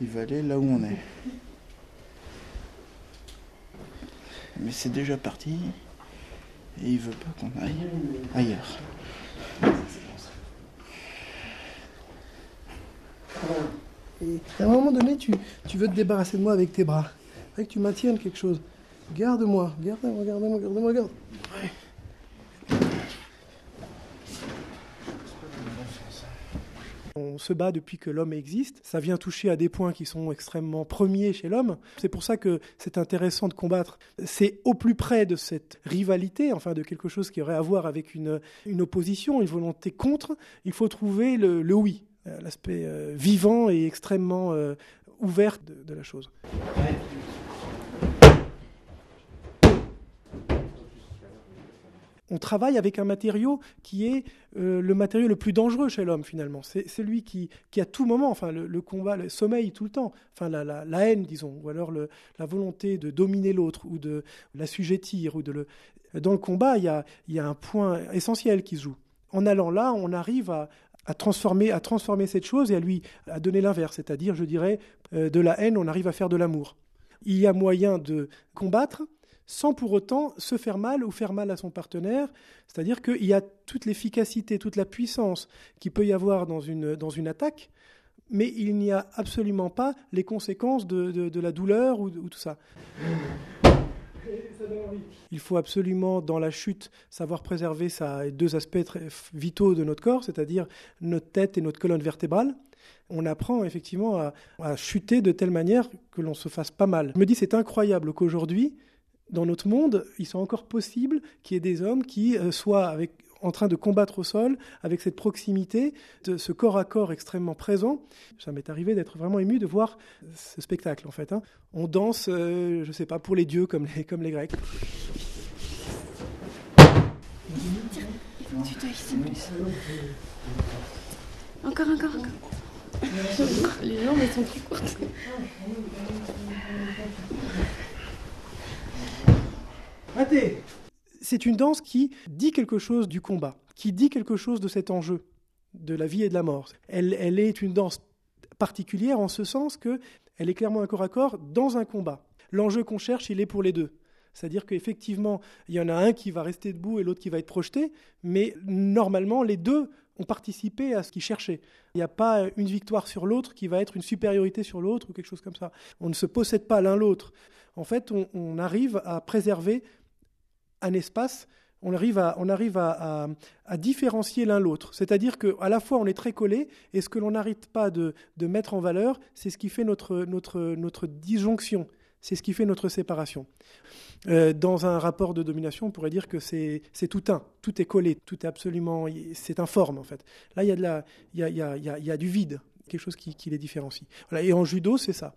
Il va aller là où on est. Mais c'est déjà parti. Et il veut pas qu'on aille ailleurs. À un moment donné, tu, tu veux te débarrasser de moi avec tes bras. Fait que tu maintiennes quelque chose. Garde-moi, garde-moi, garde-moi, garde-moi, garde. On se bat depuis que l'homme existe. Ça vient toucher à des points qui sont extrêmement premiers chez l'homme. C'est pour ça que c'est intéressant de combattre. C'est au plus près de cette rivalité, enfin de quelque chose qui aurait à voir avec une, opposition, une volonté contre. Il faut trouver le, oui, euh, l'aspect euh, vivant et extrêmement euh, ouvert de la chose. On travaille avec un matériau qui est euh, le matériau le plus dangereux chez l'homme finalement. C'est celui qui, qui à tout moment, enfin le, combat, le sommeil tout le temps, enfin la, la, haine disons, ou alors la volonté de dominer l'autre ou de l'assujettir ou de le. Dans le combat, il y a, y a un point essentiel qui joue. En allant là, on arrive à, à transformer, à transformer cette chose et à lui à donner l'inverse, c'est-à-dire, je dirais, euh, de la haine, on arrive à faire de l'amour. Il y a moyen de combattre sans pour autant se faire mal ou faire mal à son partenaire. C'est-à-dire qu'il y a toute l'efficacité, toute la puissance qu'il peut y avoir dans une, dans une attaque, mais il n'y a absolument pas les conséquences de, de, la douleur ou, ou, tout ça. Il faut absolument, dans la chute, savoir préserver deux aspects vitaux de notre corps, c'est-à-dire notre tête et notre colonne vertébrale. On apprend effectivement à, à chuter de telle manière que l'on se fasse pas mal. Je me dis, c'est incroyable qu'aujourd'hui, dans notre monde, il soit encore possible qu'il y ait des hommes qui euh, soient avec, en train de combattre au sol, avec cette proximité, de ce corps à corps extrêmement présent. Ça m'est arrivé d'être vraiment ému de voir ce spectacle, en fait. Hein. On danse, euh, je ne sais pas, pour les dieux comme les, comme les Grecs. Encore, encore, encore. Les jambes, elles sont plus courtes. C'est une danse qui dit quelque chose du combat, qui dit quelque chose de cet enjeu, de la vie et de la mort. Elle, elle est une danse particulière en ce sens que elle est clairement un corps à corps dans un combat. L'enjeu qu'on cherche, il est pour les deux. C'est-à-dire qu'effectivement, il y en a un qui va rester debout et l'autre qui va être projeté, mais normalement, les deux ont participé à ce qu'ils cherchaient. Il n'y a pas une victoire sur l'autre qui va être une supériorité sur l'autre ou quelque chose comme ça. On ne se possède pas l'un l'autre. En fait, on, on, arrive à préserver un espace, on arrive à, on arrive à, à, différencier l'un l'autre. C'est-à-dire qu'à la fois on est très collé, et ce que l'on n'arrête pas de, de, mettre en valeur, c'est ce qui fait notre, notre, notre disjonction, c'est ce qui fait notre séparation. Euh, dans un rapport de domination, on pourrait dire que c'est tout un, tout est collé, tout est absolument, c'est informe en fait. Là, il y a du vide, quelque chose qui, les différencie. Et en judo, c'est ça.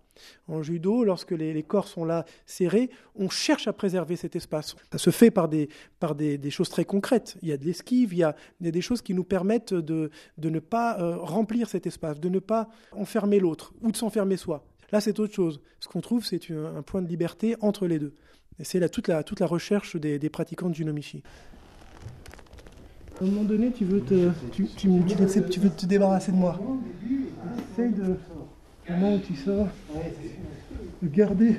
En judo, lorsque les, corps sont là serrés, on cherche à préserver cet espace. Ça se fait par des, choses très concrètes. Il y a de l'esquive, il y a des choses qui nous permettent de, ne pas euh, remplir cet espace, de ne pas enfermer l'autre ou de s'enfermer soi. Là, c'est autre chose. Ce qu'on trouve, c'est un point de liberté entre les deux. Et c'est toute la, recherche des, des pratiquants de Junomichi. À un moment donné, tu veux te débarrasser de moi. Essaye de, au moment où tu sors, de garder.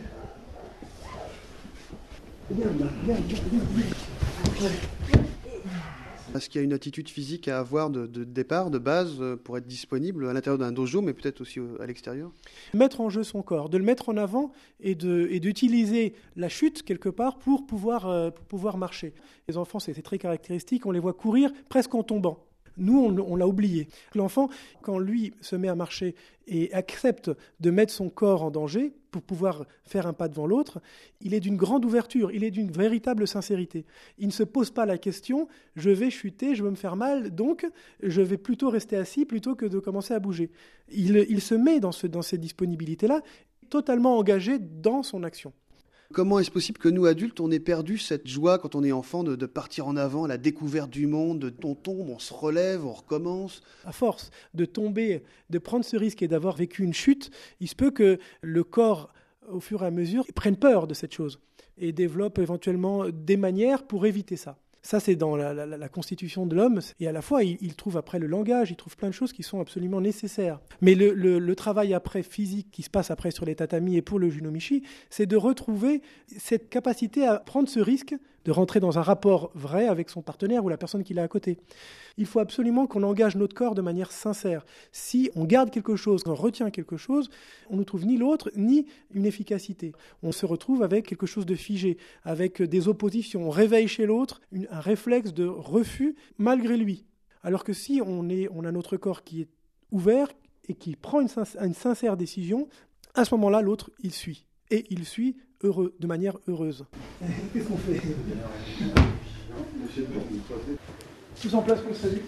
Est-ce qu'il y a une attitude physique à avoir de, de, départ, de base, euh, pour être disponible à l'intérieur d'un dojo, mais peut-être aussi à l'extérieur? Mettre en jeu son corps, de le mettre en avant et d'utiliser et la chute quelque part pour pouvoir, euh, pour pouvoir marcher. Les enfants, c'est très caractéristique, on les voit courir presque en tombant. Nous, on, l'a oublié. L'enfant, quand lui se met à marcher et accepte de mettre son corps en danger pour pouvoir faire un pas devant l'autre, il est d'une grande ouverture, il est d'une véritable sincérité. Il ne se pose pas la question je vais chuter, je vais me faire mal, donc je vais plutôt rester assis plutôt que de commencer à bouger. Il, se met dans, dans cette disponibilité-là, totalement engagé dans son action. Comment est-ce possible que nous, adultes, on ait perdu cette joie quand on est enfant de, partir en avant, la découverte du monde, de, on tombe, on se relève, on recommence? À force de tomber, de prendre ce risque et d'avoir vécu une chute, il se peut que le corps, au fur et à mesure, prenne peur de cette chose et développe éventuellement des manières pour éviter ça. Ça, c'est dans la, constitution de l'homme. Et à la fois, il, trouve après le langage, il trouve plein de choses qui sont absolument nécessaires. Mais le, travail après physique qui se passe après sur les tatamis et pour le Junomichi, c'est de retrouver cette capacité à prendre ce risque de rentrer dans un rapport vrai avec son partenaire ou la personne qui est à côté. Il faut absolument qu'on engage notre corps de manière sincère. Si on garde quelque chose, on retient quelque chose, on ne trouve ni l'autre ni une efficacité. On se retrouve avec quelque chose de figé, avec des oppositions. On réveille chez l'autre un réflexe de refus malgré lui. Alors que si on, a notre corps qui est ouvert et qui prend une sincère décision, à ce moment-là, l'autre, il suit. Et il suit heureux, de manière heureuse. Qu'est-ce qu'on fait? Tous en place pour le salut